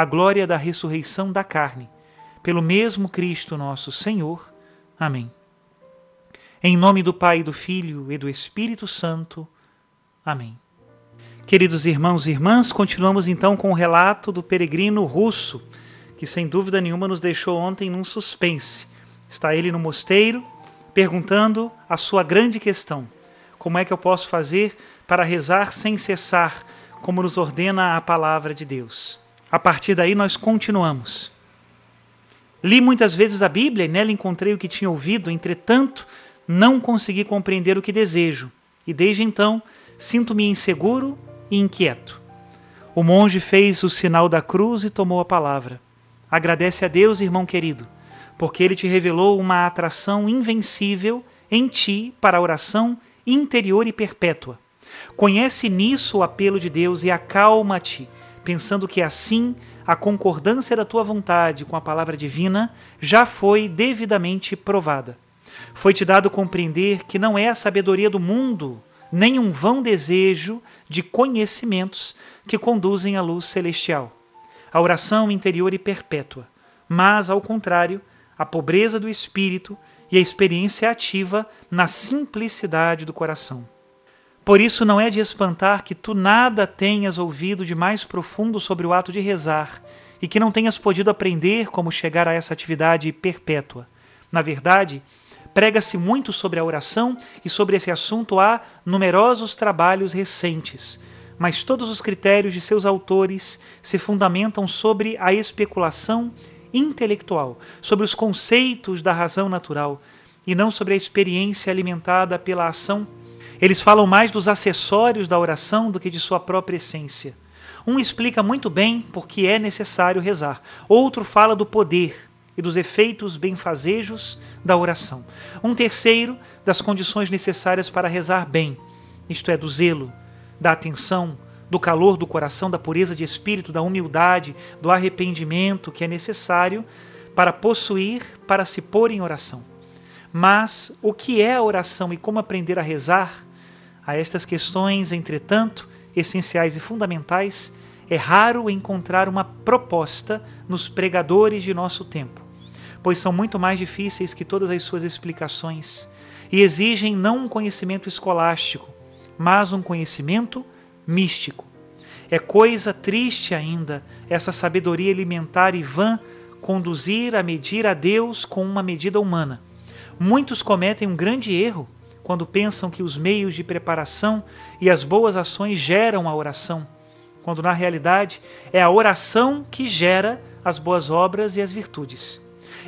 a glória da ressurreição da carne, pelo mesmo Cristo nosso Senhor. Amém. Em nome do Pai, do Filho e do Espírito Santo. Amém. Queridos irmãos e irmãs, continuamos então com o relato do peregrino russo, que sem dúvida nenhuma nos deixou ontem num suspense. Está ele no mosteiro, perguntando a sua grande questão: como é que eu posso fazer para rezar sem cessar, como nos ordena a palavra de Deus? A partir daí nós continuamos. Li muitas vezes a Bíblia e nela encontrei o que tinha ouvido, entretanto, não consegui compreender o que desejo, e desde então sinto-me inseguro e inquieto. O monge fez o sinal da cruz e tomou a palavra. Agradece a Deus, irmão querido, porque ele te revelou uma atração invencível em ti para a oração interior e perpétua. Conhece nisso o apelo de Deus e acalma-te pensando que assim a concordância da tua vontade com a palavra divina já foi devidamente provada. Foi-te dado compreender que não é a sabedoria do mundo, nem um vão desejo de conhecimentos que conduzem à luz celestial, a oração interior e perpétua, mas, ao contrário, a pobreza do espírito e a experiência ativa na simplicidade do coração. Por isso não é de espantar que tu nada tenhas ouvido de mais profundo sobre o ato de rezar e que não tenhas podido aprender como chegar a essa atividade perpétua. Na verdade, prega-se muito sobre a oração e sobre esse assunto há numerosos trabalhos recentes, mas todos os critérios de seus autores se fundamentam sobre a especulação intelectual, sobre os conceitos da razão natural e não sobre a experiência alimentada pela ação eles falam mais dos acessórios da oração do que de sua própria essência. Um explica muito bem por que é necessário rezar, outro fala do poder e dos efeitos benfazejos da oração. Um terceiro, das condições necessárias para rezar bem, isto é, do zelo, da atenção, do calor do coração, da pureza de espírito, da humildade, do arrependimento que é necessário para possuir, para se pôr em oração. Mas o que é a oração e como aprender a rezar a estas questões, entretanto, essenciais e fundamentais, é raro encontrar uma proposta nos pregadores de nosso tempo, pois são muito mais difíceis que todas as suas explicações e exigem não um conhecimento escolástico, mas um conhecimento místico. É coisa triste ainda essa sabedoria alimentar e vã conduzir a medir a Deus com uma medida humana. Muitos cometem um grande erro quando pensam que os meios de preparação e as boas ações geram a oração, quando na realidade é a oração que gera as boas obras e as virtudes.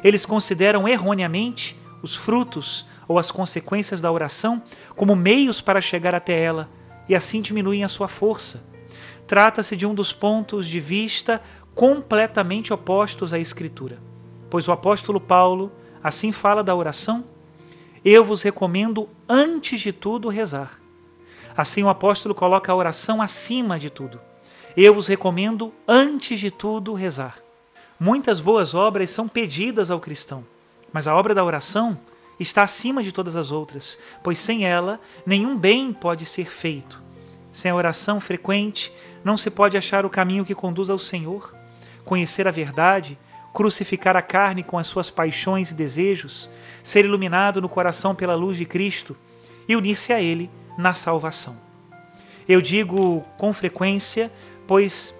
Eles consideram erroneamente os frutos ou as consequências da oração como meios para chegar até ela e assim diminuem a sua força. Trata-se de um dos pontos de vista completamente opostos à Escritura, pois o apóstolo Paulo assim fala da oração eu vos recomendo, antes de tudo, rezar. Assim o apóstolo coloca a oração acima de tudo. Eu vos recomendo, antes de tudo, rezar. Muitas boas obras são pedidas ao cristão, mas a obra da oração está acima de todas as outras, pois sem ela nenhum bem pode ser feito. Sem a oração frequente, não se pode achar o caminho que conduz ao Senhor, conhecer a verdade, crucificar a carne com as suas paixões e desejos, ser iluminado no coração pela luz de Cristo e unir-se a Ele na salvação. Eu digo com frequência, pois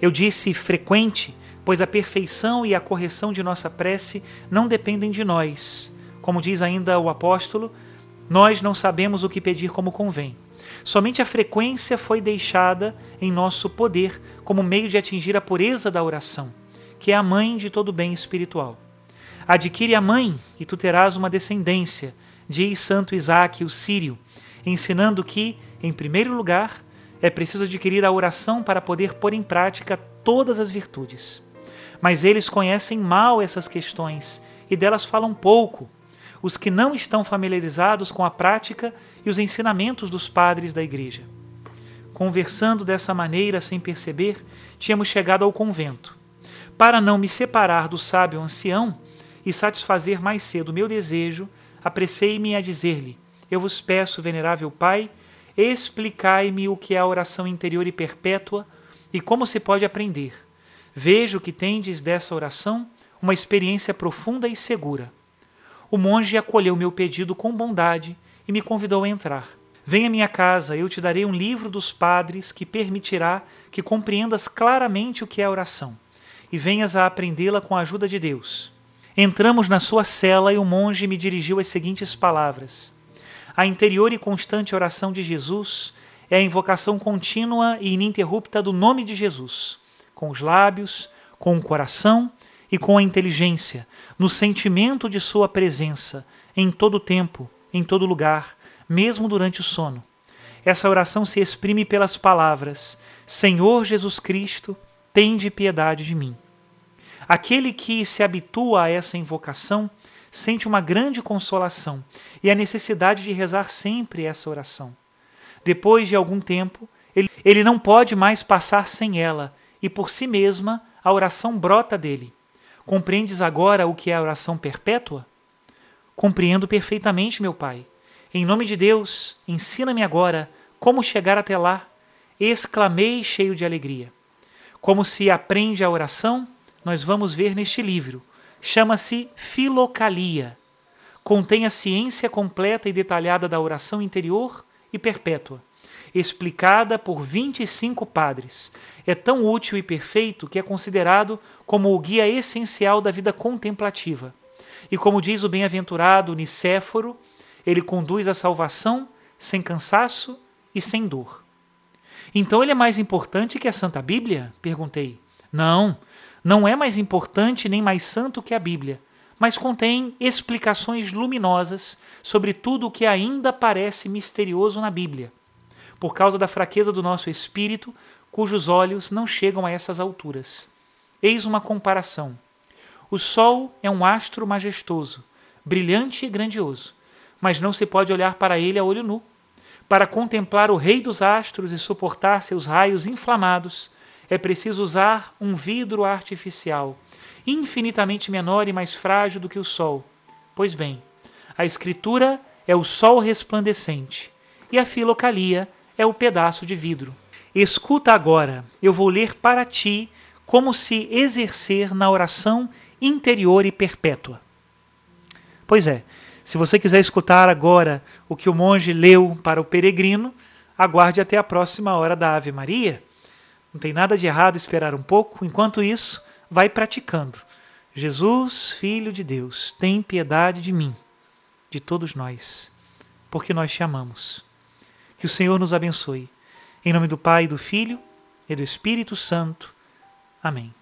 eu disse frequente, pois a perfeição e a correção de nossa prece não dependem de nós. Como diz ainda o apóstolo, nós não sabemos o que pedir como convém. Somente a frequência foi deixada em nosso poder como meio de atingir a pureza da oração, que é a mãe de todo bem espiritual. Adquire a mãe e tu terás uma descendência, diz Santo Isaac, o sírio, ensinando que, em primeiro lugar, é preciso adquirir a oração para poder pôr em prática todas as virtudes. Mas eles conhecem mal essas questões e delas falam pouco. Os que não estão familiarizados com a prática e os ensinamentos dos padres da igreja. Conversando dessa maneira sem perceber, tínhamos chegado ao convento. Para não me separar do sábio ancião e satisfazer mais cedo o meu desejo, apressei-me a dizer-lhe: Eu vos peço, venerável Pai, explicai-me o que é a oração interior e perpétua e como se pode aprender. Vejo que tendes dessa oração uma experiência profunda e segura. O monge acolheu meu pedido com bondade e me convidou a entrar. Venha à minha casa, eu te darei um livro dos padres que permitirá que compreendas claramente o que é oração e venhas a aprendê-la com a ajuda de Deus. Entramos na sua cela e o monge me dirigiu as seguintes palavras: A interior e constante oração de Jesus é a invocação contínua e ininterrupta do nome de Jesus, com os lábios, com o coração e com a inteligência, no sentimento de Sua presença, em todo tempo, em todo lugar, mesmo durante o sono. Essa oração se exprime pelas palavras: Senhor Jesus Cristo, tende piedade de mim. Aquele que se habitua a essa invocação sente uma grande consolação e a necessidade de rezar sempre essa oração. Depois de algum tempo, ele, ele não pode mais passar sem ela, e por si mesma a oração brota dele. Compreendes agora o que é a oração perpétua? Compreendo perfeitamente, meu Pai. Em nome de Deus, ensina-me agora como chegar até lá. Exclamei cheio de alegria. Como se aprende a oração, nós vamos ver neste livro. Chama-se Filocalia. Contém a ciência completa e detalhada da oração interior e perpétua, explicada por 25 padres. É tão útil e perfeito que é considerado como o guia essencial da vida contemplativa. E como diz o bem-aventurado Nicéforo, ele conduz à salvação sem cansaço e sem dor. Então ele é mais importante que a Santa Bíblia? Perguntei. Não, não é mais importante nem mais santo que a Bíblia, mas contém explicações luminosas sobre tudo o que ainda parece misterioso na Bíblia, por causa da fraqueza do nosso espírito, cujos olhos não chegam a essas alturas. Eis uma comparação. O Sol é um astro majestoso, brilhante e grandioso, mas não se pode olhar para ele a olho nu. Para contemplar o Rei dos astros e suportar seus raios inflamados, é preciso usar um vidro artificial, infinitamente menor e mais frágil do que o Sol. Pois bem, a Escritura é o sol resplandecente e a filocalia é o pedaço de vidro. Escuta agora, eu vou ler para ti como se exercer na oração interior e perpétua. Pois é, se você quiser escutar agora o que o monge leu para o peregrino, aguarde até a próxima hora da Ave Maria. Não tem nada de errado esperar um pouco, enquanto isso, vai praticando. Jesus, Filho de Deus, tem piedade de mim, de todos nós, porque nós te amamos. Que o Senhor nos abençoe. Em nome do Pai, do Filho e do Espírito Santo. Amém.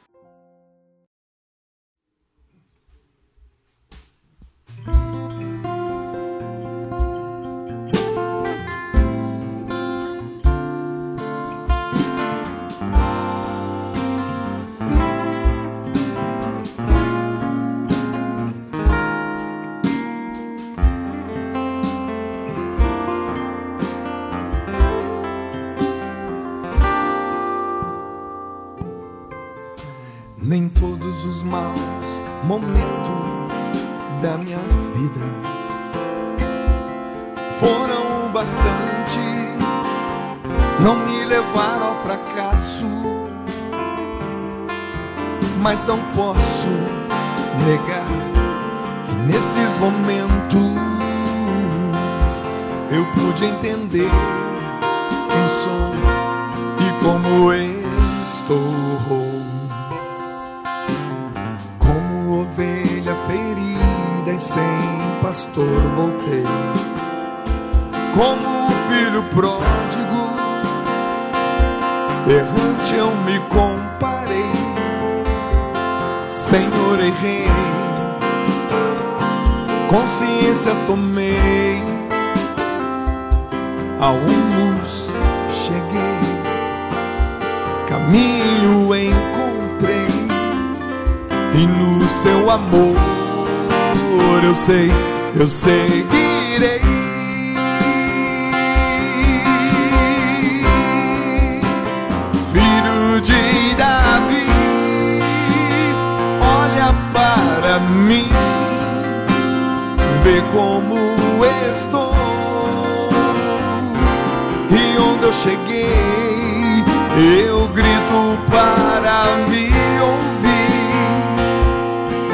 Maus momentos da minha vida foram o bastante, não me levaram ao fracasso, mas não posso negar que nesses momentos eu pude entender quem sou e como estou. Sem pastor voltei. Como filho pródigo, errante eu me comparei. Senhor, errei, consciência tomei, a humus cheguei, caminho encontrei, e no seu amor eu sei, eu seguirei. Filho de Davi, olha para mim, vê como estou e onde eu cheguei, eu grito para me ouvir.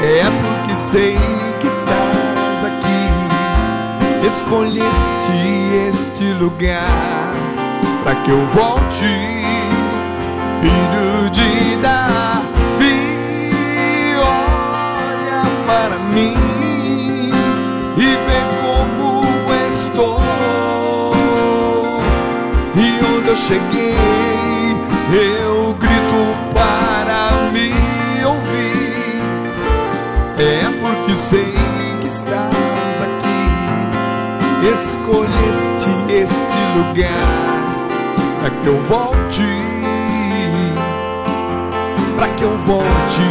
É porque sei escolheste este lugar para que eu volte, filho de Davi. Olha para mim e vê como estou e onde eu cheguei, eu grito para me ouvir. É porque sei que aqui, escolheste este lugar para que eu volte, para que eu volte.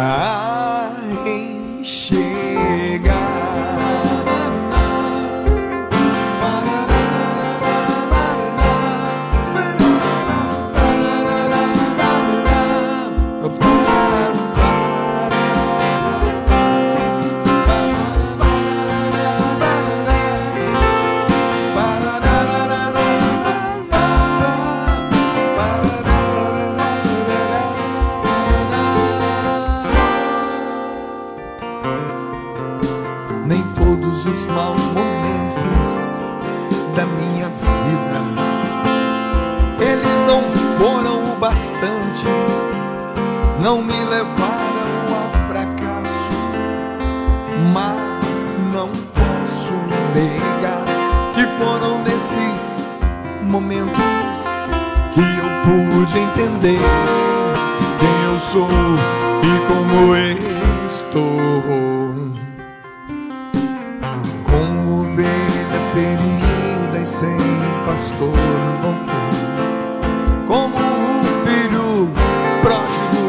a enxergar. Entender quem eu sou e como estou. Como ovelha ferida e sem pastor voltei. Como um filho pródigo,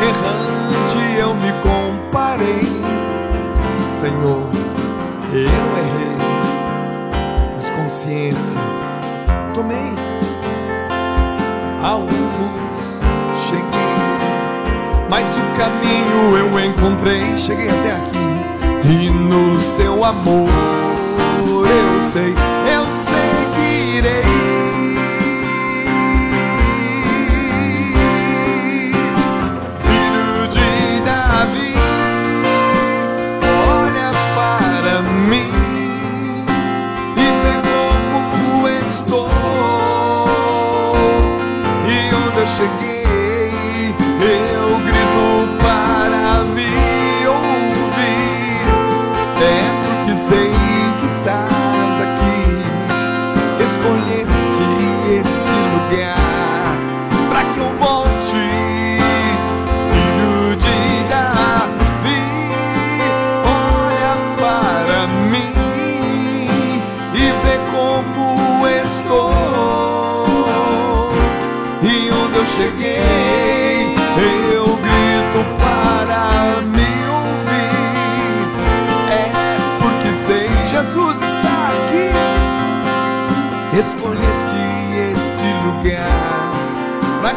errante eu me comparei. Senhor, eu errei, mas consciência tomei. A luz cheguei, mas o caminho eu encontrei. Cheguei até aqui. E no seu amor eu sei, eu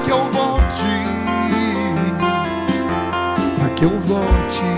que eu volte, para que eu volte.